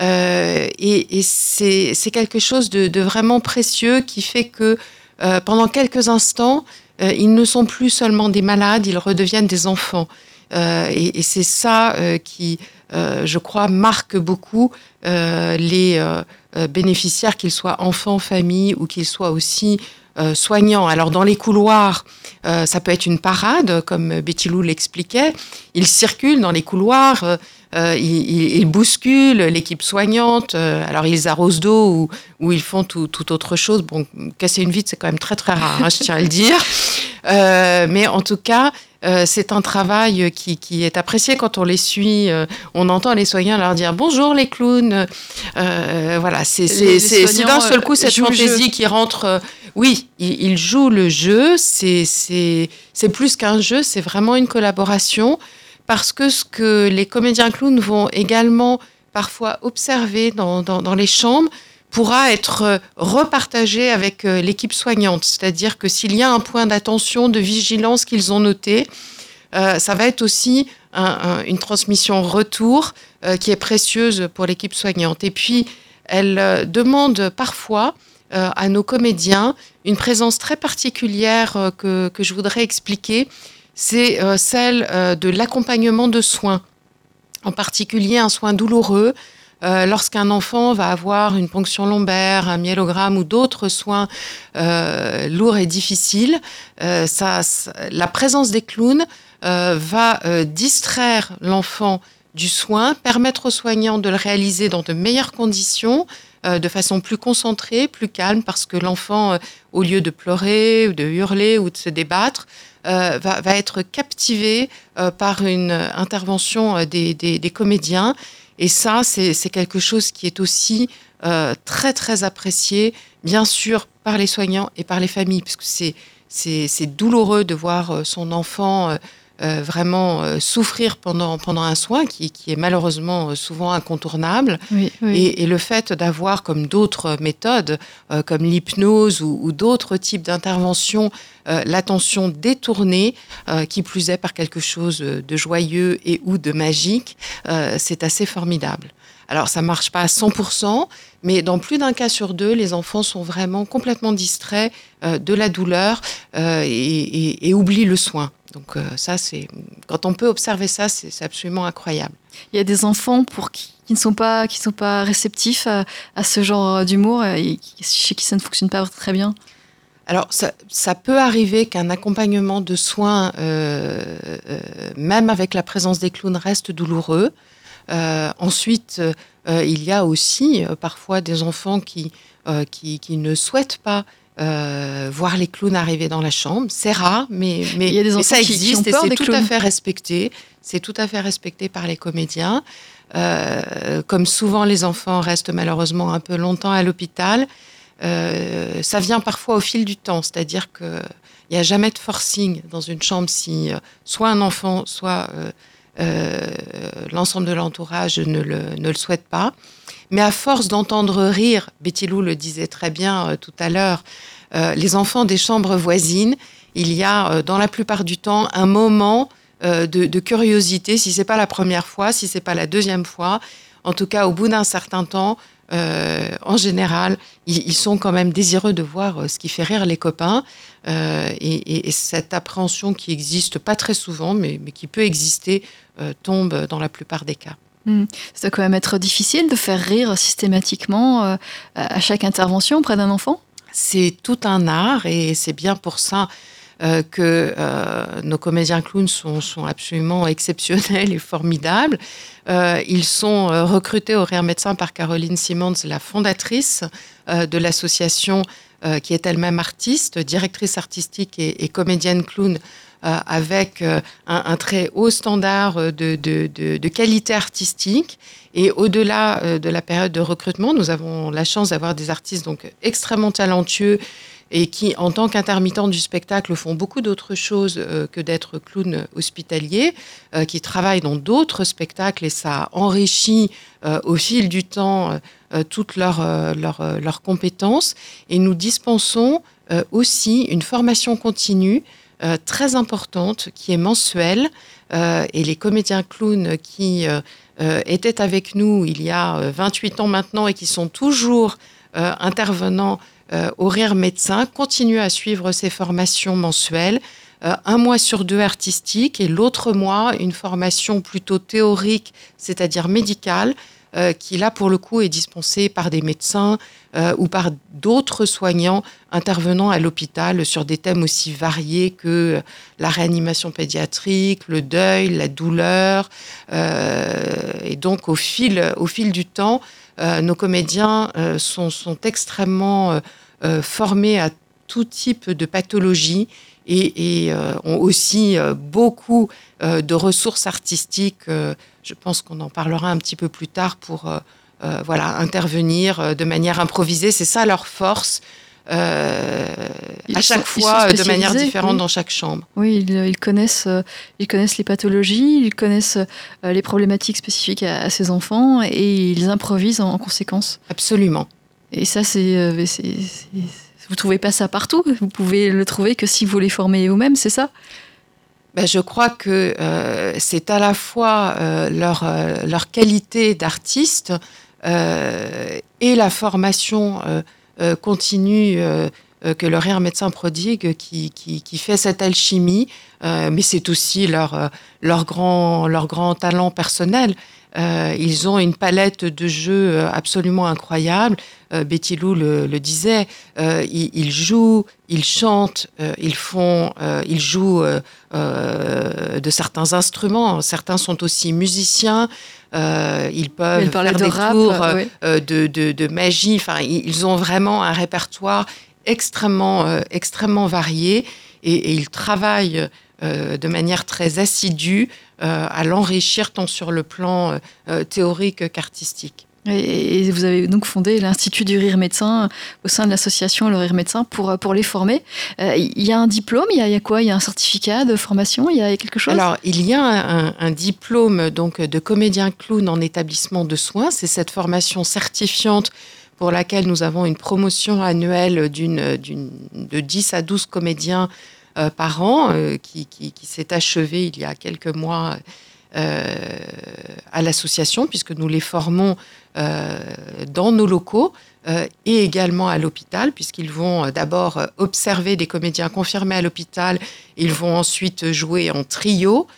Euh, et, c'est quelque chose de, vraiment précieux qui fait que euh, pendant quelques instants, euh, ils ne sont plus seulement des malades, ils redeviennent des enfants. et, c'est ça qui, je crois, marque beaucoup les bénéficiaires, qu'ils soient enfants, famille ou qu'ils soient aussi soignants. Alors dans les couloirs, ça peut être une parade, comme Betty Lou l'expliquait. Ils circulent dans les couloirs. Euh, ils, bousculent l'équipe soignante. Euh, alors ils arrosent d'eau ou, ils font tout, autre chose. Bon, casser une vitre, c'est quand même très très rare, hein, je tiens à le dire. Euh, mais en tout cas, c'est un travail qui, est apprécié quand on les suit. on entend les soignants leur dire bonjour les clowns. voilà, c'est d'un seul coup cette fantaisie qui rentre. oui, ils, jouent le jeu. C'est plus qu'un jeu, c'est vraiment une collaboration parce que ce que les comédiens clowns vont également parfois observer dans, les chambres pourra être repartagé avec euh, l'équipe soignante. C'est-à-dire que s'il y a un point d'attention, de vigilance qu'ils ont noté, euh, ça va être aussi une transmission retour euh, qui est précieuse pour l'équipe soignante. Et puis, elle demande parfois à nos comédiens une présence très particulière que je voudrais expliquer c'est euh, celle euh, de l'accompagnement de soins, en particulier un soin douloureux. Euh, lorsqu'un enfant va avoir une ponction lombaire, un myélogramme ou d'autres soins lourds et difficiles, la présence des clowns va distraire l'enfant du soin, permettre aux soignants de le réaliser dans de meilleures conditions, de façon plus concentrée, plus calme, parce que l'enfant, au lieu de pleurer ou de hurler ou de se débattre, euh, va, être captivé euh, par une intervention euh, des, comédiens. Et ça, c'est quelque chose qui est aussi très, très apprécié, bien sûr, par les soignants et par les familles, puisque c'est c'est douloureux de voir son enfant euh, vraiment euh, souffrir pendant, pendant un soin qui, qui est malheureusement euh, souvent incontournable. Et, le fait d'avoir, comme d'autres méthodes, comme l'hypnose ou, d'autres types d'interventions, l'attention détournée, qui plus est par quelque chose de joyeux et ou de magique, c'est assez formidable. Alors, ça marche pas à 100%, mais dans plus d'un cas sur deux, les enfants sont vraiment complètement distraits de la douleur et, et, oublient le soin. Donc euh, ça, c'est quand on peut observer ça, c'est absolument incroyable. Il y a des enfants pour qui, ne sont pas qui sont pas réceptifs à, ce genre d'humour et chez qui ça ne fonctionne pas très bien. Alors ça, peut arriver qu'un accompagnement de soins, euh, euh, même avec la présence des clowns, reste douloureux. ensuite, il y a aussi parfois des enfants qui, qui, qui ne souhaitent pas euh, voir les clowns arriver dans la chambre. C'est rare, mais, mais, Il y a des ça existe et c'est tout à fait respecté. C'est tout à fait respecté par les comédiens. Euh, comme souvent, les enfants restent malheureusement un peu longtemps à l'hôpital. Euh, ça vient parfois au fil du temps, c'est-à-dire qu'il n'y a jamais de forcing dans une chambre si soit un enfant, soit l'ensemble de l'entourage ne le, ne le souhaite pas. Mais à force d'entendre rire, Betty Lou le disait très bien euh, tout à l'heure, euh, les enfants des chambres voisines, il y a euh, dans la plupart du temps un moment de, curiosité, si c'est pas la première fois, si c'est pas la deuxième fois, en tout cas au bout d'un certain temps, en général, ils, sont quand même désireux de voir ce qui fait rire les copains. et, cette appréhension qui existe pas très souvent, mais qui peut exister, tombe dans la plupart des cas. Hmm. Ça doit quand même être difficile de faire rire systématiquement euh, à chaque intervention auprès d'un enfant? C'est tout un art et c'est bien pour ça euh, que euh, nos comédiens clowns sont, absolument exceptionnels et formidables. ils sont recrutés au Rire Médecin par Caroline Simmons, la fondatrice de l'association, qui est elle-même artiste, directrice artistique et, comédienne clown avec euh, un, très haut standard de, qualité artistique. Et au-delà euh, de la période de recrutement, nous avons la chance d'avoir des artistes donc extrêmement talentueux et qui, en tant qu'intermittents du spectacle, font beaucoup d'autres choses que d'être clown hospitalier, qui travaillent dans d'autres spectacles et ça enrichit au fil du temps toutes leurs leur, compétences. Et nous dispensons aussi une formation continue euh, très importante qui est mensuelle. Euh, et les comédiens clowns qui euh, étaient avec nous il y a 28 ans maintenant et qui sont toujours intervenants au Rire Médecin continuent à suivre ces formations mensuelles. un mois sur deux artistique et l'autre mois une formation plutôt théorique, c'est-à-dire médicale, euh, qui là pour le coup est dispensé par des médecins euh, ou par d'autres soignants intervenant à l'hôpital sur des thèmes aussi variés que la réanimation pédiatrique, le deuil, la douleur. Euh, et donc au fil, au fil du temps, nos comédiens sont, sont, extrêmement formés à tout type de pathologie et, et ont aussi beaucoup de ressources artistiques je pense qu'on en parlera un petit peu plus tard pour euh, euh, voilà, intervenir euh, de manière improvisée. C'est ça leur force. à chaque fois de manière différente dans chaque chambre. Oui, ils, connaissent, ils connaissent les pathologies, ils connaissent les problématiques spécifiques à, ces enfants et ils improvisent en, conséquence. Absolument. Et ça, c'est, vous trouvez pas ça partout? Vous pouvez le trouver que si vous les formez vous-même, c'est ça? Ben, je crois que euh, c'est à la fois euh, leur, euh, leur qualité d'artiste et la formation continue que le rire médecin prodigue qui, qui, qui fait cette alchimie, mais c'est aussi leur, leur, grand, leur grand talent personnel. Euh, ils ont une palette de jeux euh, absolument incroyable. Euh, Betty Lou le, disait. Ils, jouent, ils chantent, ils font, ils jouent de certains instruments. Certains sont aussi musiciens. ils peuvent faire des tours de, de, magie. Enfin, ils ont vraiment un répertoire extrêmement, extrêmement varié et, et ils travaillent de manière très assidue à l'enrichir tant sur le plan théorique qu'artistique. Et vous avez donc fondé l'Institut du rire médecin au sein de l'association Le Rire Médecin pour, pour les former. Il y a un diplôme, il y a, quoi? Il y a un certificat de formation Il y a quelque chose? Alors, il y a un, un, diplôme donc, de comédien clown en établissement de soins. C'est cette formation certifiante pour laquelle nous avons une promotion annuelle d'une, de 10 à 12 comédiens euh, par an euh, qui, s'est achevée il y a quelques mois euh, à l'association, puisque nous les formons dans nos locaux et également à l'hôpital, puisqu'ils vont d'abord observer des comédiens confirmés à l'hôpital, ils vont ensuite jouer en trio,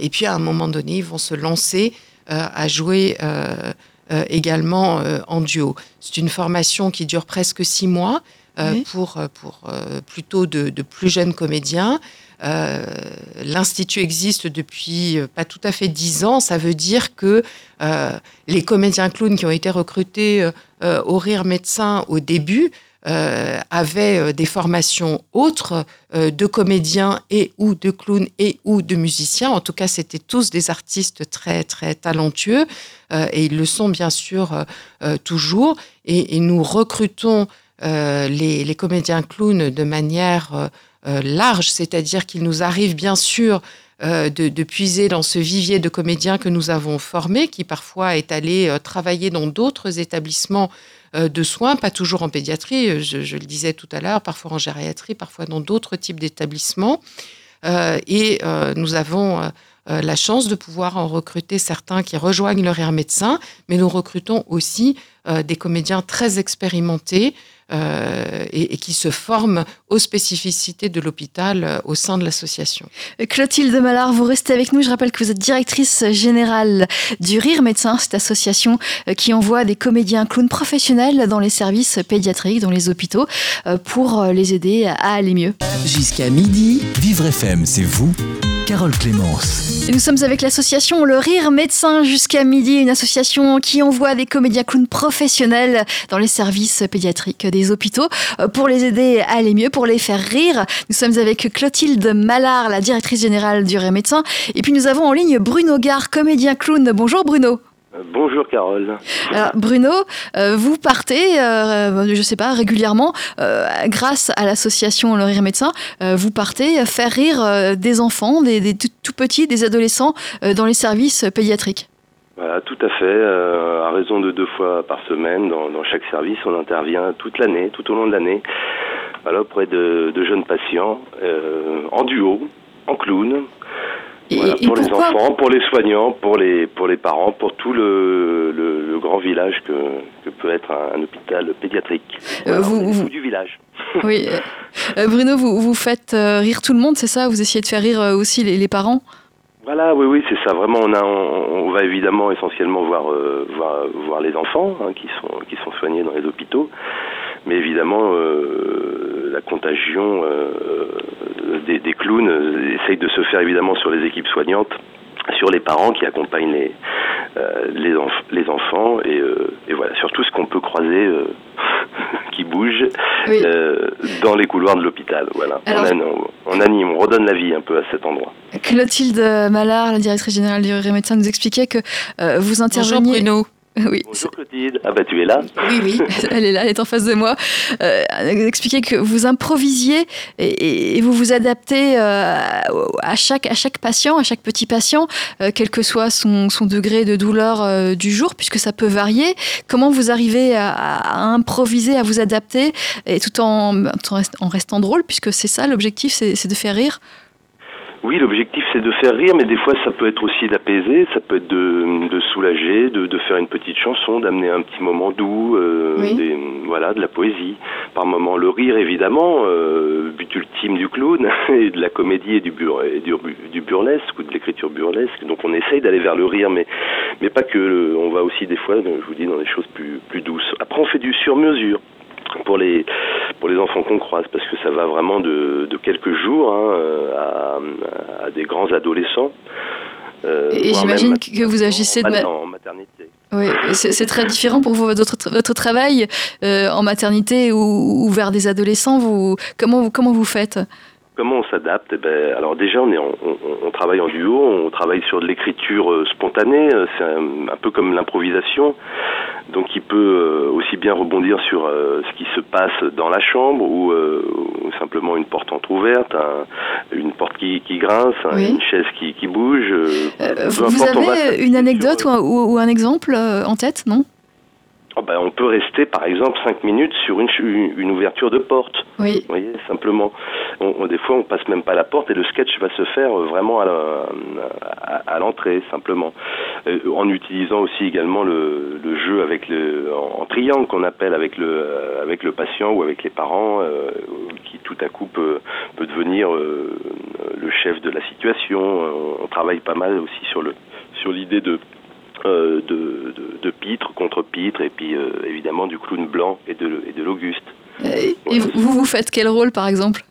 et puis à un moment donné, ils vont se lancer à jouer euh, également euh, en duo. C'est une formation qui dure presque six mois euh, pour, pour plutôt de, plus jeunes comédiens. L'Institut existe depuis pas tout à fait dix ans. Ça veut dire que les comédiens clowns qui ont été recrutés au Rire Médecin au début euh, avaient euh, des formations autres euh, de comédiens et ou de clowns et ou de musiciens. En tout cas, c'était tous des artistes très très talentueux et ils le sont bien sûr toujours. Et, nous recrutons les, comédiens clowns de manière large, c'est-à-dire qu'il nous arrive bien sûr de, puiser dans ce vivier de comédiens que nous avons formés, qui parfois est allé travailler dans d'autres établissements euh, de soins, pas toujours en pédiatrie, euh, je, le disais tout à l'heure, parfois en gériatrie, parfois dans d'autres types d'établissements. Euh, et nous avons la chance de pouvoir en recruter certains qui rejoignent le rire médecin, mais nous recrutons aussi des comédiens très expérimentés euh, et, qui se forment aux spécificités de l'hôpital euh, au sein de l'association. Clotilde Mallard, vous restez avec nous. Je rappelle que vous êtes directrice générale du Rire Médecin, cette association euh, qui envoie des comédiens clowns professionnels dans les services pédiatriques, dans les hôpitaux, pour les aider à aller mieux. Jusqu'à midi. Vivre FM, c'est vous Carole Clémence. Et nous sommes avec l'association Le Rire Médecin jusqu'à midi, une association qui envoie des comédiens clowns professionnels dans les services pédiatriques des hôpitaux euh, pour les aider à aller mieux, pour les faire rire. Nous sommes avec Clotilde Mallard, la directrice générale du Rire Médecin. Et puis nous avons en ligne Bruno Gare, comédien clown. Bonjour Bruno. Bonjour Carole. Alors Bruno, euh, vous partez, euh, je ne sais pas, régulièrement, euh, grâce à l'association Le Rire Médecin, vous partez faire rire des enfants, des, tout, petits, des adolescents dans les services pédiatriques. Voilà, tout à fait. à raison de deux fois par semaine, dans, chaque service, on intervient toute l'année, tout au long de l'année, auprès de, de, jeunes patients, en duo, en clown, pour les enfants, pour les soignants, pour les, pour les parents, pour tout le, le, grand village que, que, peut être un, hôpital pédiatrique. Euh, vous, du village. [laughs] Oui. Euh, Bruno, vous, vous faites euh, rire tout le monde, c'est ça? Vous essayez de faire rire aussi les, les parents? Voilà, oui, oui, c'est ça. Vraiment, on, a, on, va évidemment essentiellement voir, voir, voir, les enfants hein, qui, sont, qui sont soignés dans les hôpitaux, mais évidemment, la contagion des, des, clowns essaye de se faire évidemment sur les équipes soignantes, sur les parents qui accompagnent les, euh, les, les, enfants et, euh, et, voilà, sur tout ce qu'on peut croiser euh, [laughs] qui bouge dans les couloirs de l'hôpital. Voilà. on, anime, on redonne la vie un peu à cet endroit. Clotilde Mallard, la directrice générale du Médecin, nous expliquait que vous interveniez... Bruno. [laughs] Oui. Bonjour Clotilde. Ah bah tu es là. Oui, oui, [laughs] elle est là, elle est en face de moi. Euh, expliquez que vous improvisiez et, vous vous adaptez euh, à, chaque, à chaque patient, à chaque petit patient, euh, quel que soit son, son degré de douleur euh, du jour, puisque ça peut varier. Comment vous arrivez à, à improviser, à vous adapter, et tout en, en restant drôle, puisque c'est ça l'objectif, c'est de faire rire oui, l'objectif c'est de faire rire, mais des fois ça peut être aussi d'apaiser, ça peut être de, de soulager, de, de, faire une petite chanson, d'amener un petit moment doux, euh, des, voilà, de la poésie. Par moment, le rire évidemment, euh, but ultime du clown [laughs] et de la comédie et du, bur et du, du burlesque ou de l'écriture burlesque. Donc on essaye d'aller vers le rire, mais mais pas que. On va aussi des fois, je vous dis, dans des choses plus plus douces. Après, on fait du sur mesure pour les pour les enfants qu'on croise parce que ça va vraiment de, de quelques jours hein, à, à, des grands adolescents. Euh, et j'imagine que vous agissez de en maternité. Oui, c'est très différent pour vous votre, votre travail euh, en maternité ou, ou, vers des adolescents. Vous comment vous comment vous faites? Comment on s'adapte? Eh ben, Alors déjà, on, est on, travaille en duo, on travaille sur de l'écriture euh, spontanée, euh, c'est un, peu comme l'improvisation. Donc il peut euh, aussi bien rebondir sur ce qui se passe dans la chambre ou, simplement une porte entrouverte, une porte qui, grince, une chaise qui, bouge. vous avez une anecdote ou un exemple en tête, non? Oh, ben, on peut rester, par exemple, cinq minutes sur une, une ouverture de porte. Oui. Vous voyez, simplement. On, des fois, on passe même pas la porte et le sketch va se faire vraiment à l'entrée, simplement. Euh, en utilisant aussi également le, le jeu avec le, en, triangle qu'on appelle avec le, euh, avec le patient ou avec les parents, euh, qui tout à coup peut, peut devenir le chef de la situation. On travaille pas mal aussi sur le sur l'idée de euh, de, de, pitre contre pitre, et puis euh, évidemment du clown blanc et de, et de l'Auguste. Et vous, vous faites quel rôle par exemple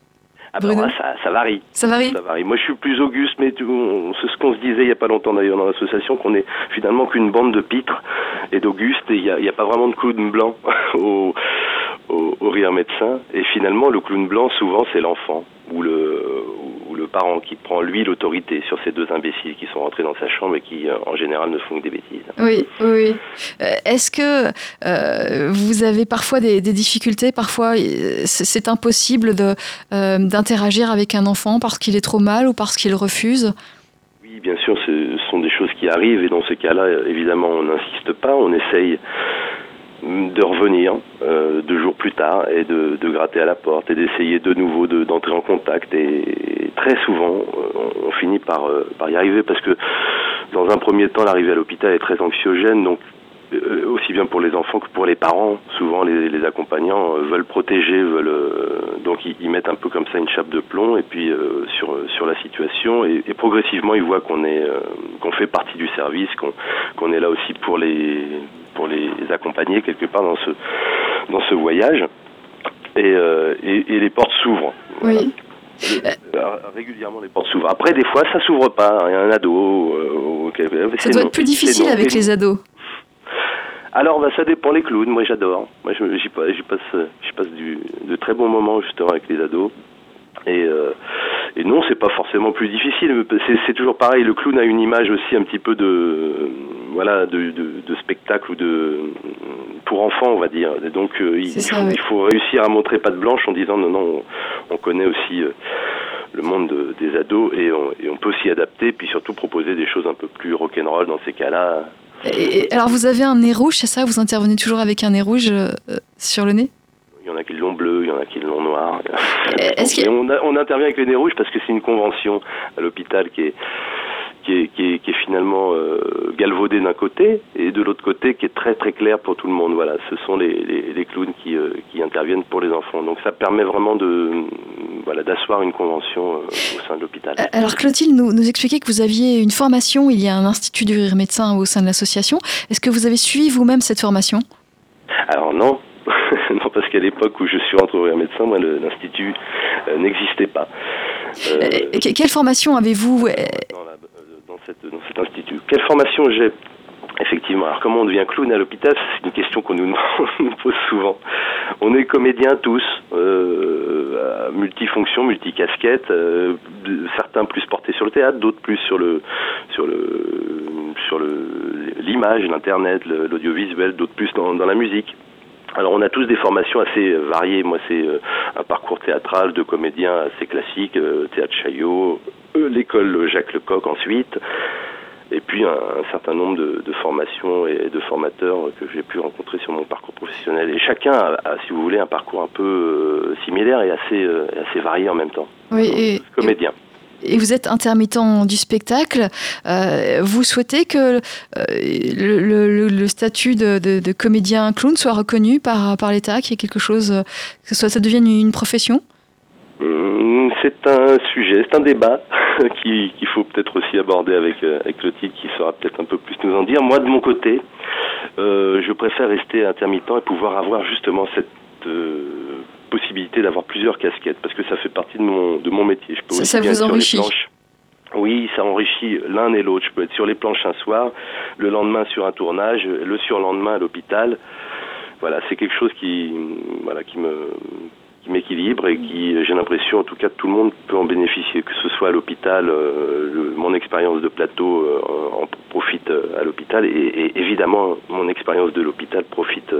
ah ben, ça, ça, varie. Ça varie. Ça varie. Moi, je suis plus Auguste, mais c'est ce qu'on se disait il n'y a pas longtemps d'ailleurs dans l'association, qu'on est finalement qu'une bande de pitres et d'Auguste, et il n'y a, a, pas vraiment de clown blanc [laughs] au, au, au, rire médecin. Et finalement, le clown blanc, souvent, c'est l'enfant ou le, le parent qui prend lui l'autorité sur ces deux imbéciles qui sont rentrés dans sa chambre et qui euh, en général ne font que des bêtises. Oui, oui. Euh, est-ce que euh, vous avez parfois des, difficultés Parfois, c'est impossible d'interagir avec un enfant parce qu'il est trop mal ou parce qu'il refuse? Oui, bien sûr, ce sont des choses qui arrivent et dans ce cas-là, évidemment, on n'insiste pas, on essaye de revenir euh, deux jours plus tard et de, gratter à la porte et d'essayer de nouveau d'entrer en contact. Et, très souvent euh, on, finit par, euh, par y arriver parce que dans un premier temps l'arrivée à l'hôpital est très anxiogène. Donc aussi bien pour les enfants que pour les parents souvent les, accompagnants veulent protéger veulent donc ils, mettent un peu comme ça une chape de plomb et puis sur la situation. Et, progressivement ils voient qu'on fait partie du service qu'on est là aussi pour les pour les accompagner quelque part dans ce, dans ce voyage. Et, euh, et, les portes s'ouvrent. Oui. Euh, régulièrement, les portes s'ouvrent. Après, des fois, ça s'ouvre pas. Il y a un ado. Euh, ça doit être plus difficile avec les ados. Alors, bah, ça dépend les clowns. Moi, j'adore. Moi, j'y passe, passe, passe du, de très bons moments justement avec les ados. Et, euh, et non, c'est pas forcément plus difficile. C'est toujours pareil. Le clown a une image aussi un petit peu de voilà de, de, de spectacle ou de pour enfants, on va dire. Et donc euh, il, il, faut réussir à montrer pas de blanche en disant non non, on, connaît aussi euh, le monde des ados et on, et on peut s'y adapter, puis surtout proposer des choses un peu plus rock'n'roll dans ces cas-là. alors vous avez un nez rouge, c'est ça? Vous intervenez toujours avec un nez rouge euh, sur le nez? Il y en a qui l'ont bleu, il y en a qui l'ont noir. [laughs] on, on, intervient avec le nez rouge parce que c'est une convention à l'hôpital qui est, qui est, qui est, qui est finalement euh, galvaudé d'un côté et de l'autre côté qui est très très clair pour tout le monde. Voilà, ce sont les, les, les clowns qui, euh, qui interviennent pour les enfants. Donc ça permet vraiment de voilà d'asseoir une convention euh, au sein de l'hôpital. Alors Clotilde nous, nous expliquait que vous aviez une formation, il y a un institut du rire médecin au sein de l'association. Est-ce que vous avez suivi vous-même cette formation? Alors non, [laughs] non, parce qu'à l'époque où je suis rentré au rire médecin, moi, l'institut n'existait pas. Euh, quelle formation avez-vous dans cet institut. Quelle formation j'ai Effectivement. Alors comment on devient clown à l'hôpital C'est une question qu'on nous, [laughs] pose souvent. On est comédiens tous, euh, multifonctions, multicasquettes. Euh, certains plus portés sur le théâtre, d'autres plus sur le sur le sur l'image, l'internet, l'audiovisuel, d'autres plus dans, la musique. Alors on a tous des formations assez variées. Moi c'est euh, un parcours théâtral de comédien assez classique, euh, théâtre Chaillot, euh, l'école Jacques Lecoq ensuite, et puis un, certain nombre de, formations et de formateurs que j'ai pu rencontrer sur mon parcours professionnel. Et chacun a, si vous voulez, un parcours un peu similaire et assez, assez varié en même temps. Oui, et, comédien et vous êtes intermittent du spectacle, euh, vous souhaitez que euh, le, statut de, comédien clown soit reconnu par, par l'État, qu'il y ait quelque chose, que ça devienne une profession? C'est un sujet, c'est un débat [laughs] qu'il faut peut-être aussi aborder avec, euh, avec le titre qui saura peut-être un peu plus nous en dire. Moi, de mon côté, je préfère rester intermittent et pouvoir avoir justement cette possibilité d'avoir plusieurs casquettes parce que ça fait partie de mon, de mon métier. Je peux ça, vous enrichit oui, ça enrichit l'un et l'autre. Je peux être sur les planches un soir, le lendemain sur un tournage, le surlendemain à l'hôpital. Voilà, c'est quelque chose qui, voilà, qui me, qui m'équilibre et qui, j'ai l'impression, en tout cas, tout le monde peut en bénéficier, que ce soit à l'hôpital, euh, mon expérience de plateau euh, en profite à l'hôpital et, évidemment mon expérience de l'hôpital profite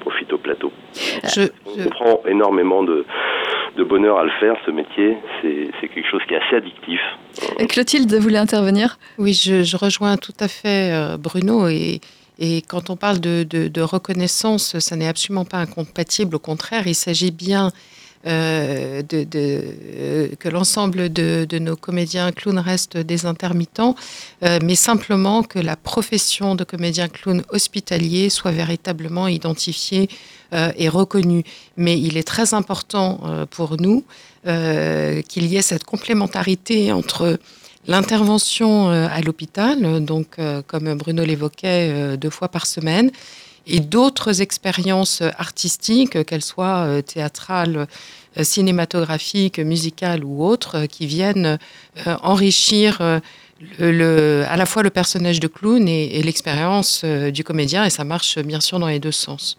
profite au plateau. Je, On prend énormément de, de bonheur à le faire, ce métier. C'est quelque chose qui est assez addictif. Clotilde voulait intervenir? Oui, je, je rejoins tout à fait Bruno et et quand on parle de, reconnaissance, ça n'est absolument pas incompatible. Au contraire, il s'agit bien euh, euh, que l'ensemble de, nos comédiens clowns restent des intermittents, euh, mais simplement que la profession de comédien clown hospitalier soit véritablement identifiée et reconnue. Mais il est très important pour nous qu'il y ait cette complémentarité entre L'intervention euh, à l'hôpital, donc euh, comme Bruno l'évoquait, euh, deux fois par semaine, et d'autres expériences artistiques, qu'elles soient théâtrales, cinématographiques, musicales ou autres, qui viennent enrichir à la fois le personnage de clown et, et l'expérience du comédien, et ça marche bien sûr dans les deux sens.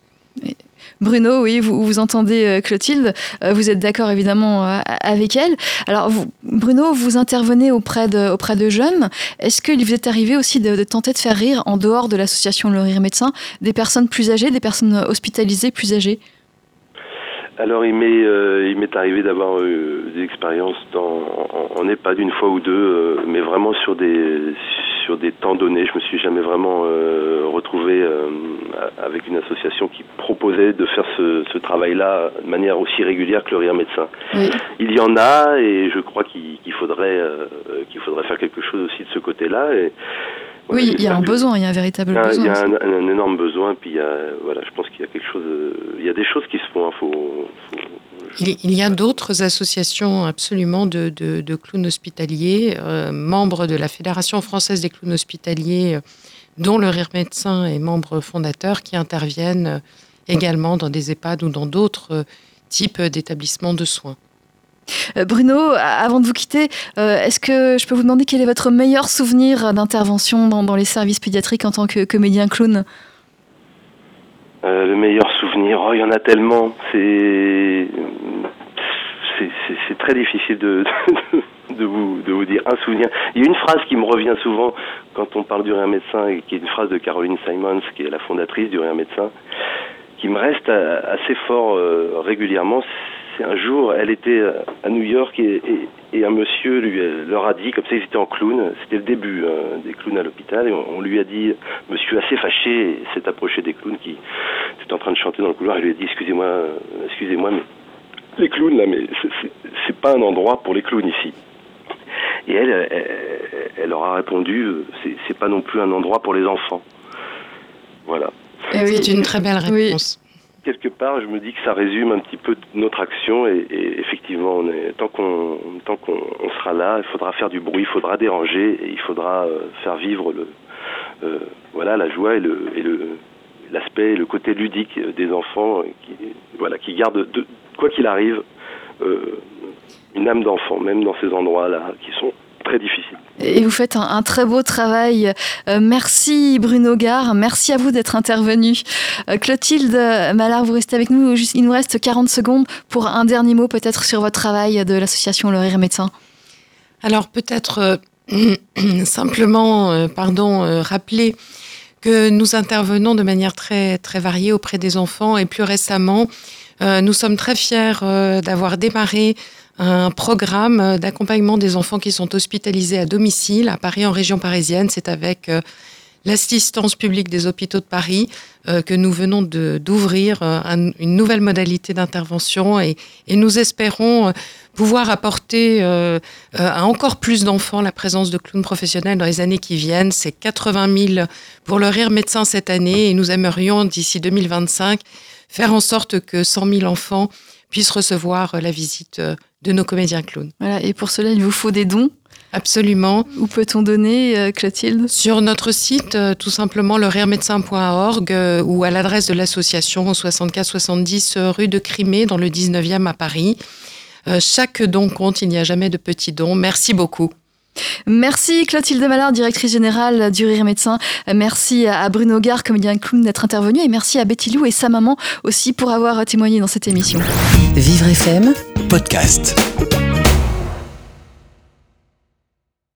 Bruno, oui, vous, entendez euh, Clotilde, euh, vous êtes d'accord évidemment euh, avec elle. Alors, Bruno, vous intervenez auprès de, jeunes. Est-ce qu'il vous est arrivé aussi de, tenter de faire rire, en dehors de l'association Le Rire Médecin, des personnes plus âgées, des personnes hospitalisées plus âgées? Alors il m'est arrivé d'avoir des expériences dans en, EHPAD une fois ou deux, mais vraiment sur des sur des temps donnés. Je me suis jamais vraiment retrouvé avec une association qui proposait de faire ce, travail-là de manière aussi régulière que le rire médecin. Il y en a et je crois qu'il faudrait euh, qu'il faudrait faire quelque chose aussi de ce côté-là. Oui, il y a un besoin, il y a un véritable besoin. Il y a un, énorme besoin, puis il y a, voilà, je pense qu'il y a quelque chose, il y a des choses qui se font. Hein, il, y a d'autres associations absolument de, clowns hospitaliers, euh, membres de la Fédération française des clowns hospitaliers. Euh, dont le Rire Médecin est membre fondateur, qui interviennent également dans des EHPAD ou dans d'autres euh, types d'établissements de soins. Euh, Bruno, avant de vous quitter, euh, est-ce que je peux vous demander quel est votre meilleur souvenir d'intervention dans, les services pédiatriques en tant que comédien clown? Le meilleur souvenir, oh, il y en a tellement. C'est c'est très difficile de, [laughs] de, vous, de vous dire un souvenir. Il y a une phrase qui me revient souvent quand on parle du rien médecin, et qui est une phrase de Caroline Simons, qui est la fondatrice du rien médecin, qui me reste assez fort euh, régulièrement. C'est un jour, elle était à New York et, et, un monsieur lui leur a dit, comme ça ils étaient en clown, c'était le début hein, des clowns à l'hôpital, et on, lui a dit, monsieur assez fâché s'est approché des clowns qui étaient en train de chanter dans le couloir, il lui a dit, excusez-moi, euh, excusez-moi, mais les clowns là, mais c'est pas un endroit pour les clowns ici. Et elle, elle, leur a répondu, euh, c'est pas non plus un endroit pour les enfants. Voilà. C'est une très belle réponse. Quelque part, je me dis que ça résume un petit peu notre action et, effectivement, tant qu'on tant qu'on sera là, il faudra faire du bruit, il faudra déranger et il faudra euh, faire vivre le euh, voilà la joie et le et le l'aspect, le côté ludique des enfants qui voilà qui gardent de, quoi qu'il arrive, euh, une âme d'enfant, même dans ces endroits-là qui sont très difficiles. Et vous faites un, très beau travail. Euh, merci Bruno Gare, merci à vous d'être intervenu. Euh, Clotilde Malard, vous restez avec nous. Il nous reste 40 secondes pour un dernier mot peut-être sur votre travail de l'association Le Rire Médecin. Alors peut-être [clears throat] simplement, pardon, rappeler que nous intervenons de manière très, très variée auprès des enfants et plus récemment, euh, nous sommes très fiers euh, d'avoir démarré un programme d'accompagnement des enfants qui sont hospitalisés à domicile à Paris en région parisienne. C'est avec euh, l'assistance publique des hôpitaux de Paris que nous venons d'ouvrir une nouvelle modalité d'intervention et, nous espérons pouvoir apporter à encore plus d'enfants la présence de clowns professionnels dans les années qui viennent. C'est 80 000 pour le rire médecin cette année et nous aimerions d'ici 2025 faire en sorte que 100 000 enfants puissent recevoir la visite de nos comédiens clowns. Voilà, et pour cela, il vous faut des dons Absolument. Où peut-on donner, euh, Clotilde? Sur notre site, euh, tout simplement le euh, ou à l'adresse de l'association 64-70 rue de Crimée dans le 19e à Paris. chaque don compte, il n'y a jamais de petits dons. Merci beaucoup. Merci Clotilde Mallard, directrice générale du Rire Médecin. Merci à Bruno Gare, comédien clown, d'être intervenu. Et merci à Betty Lou et sa maman aussi pour avoir témoigné dans cette émission. Vivre FM Podcast.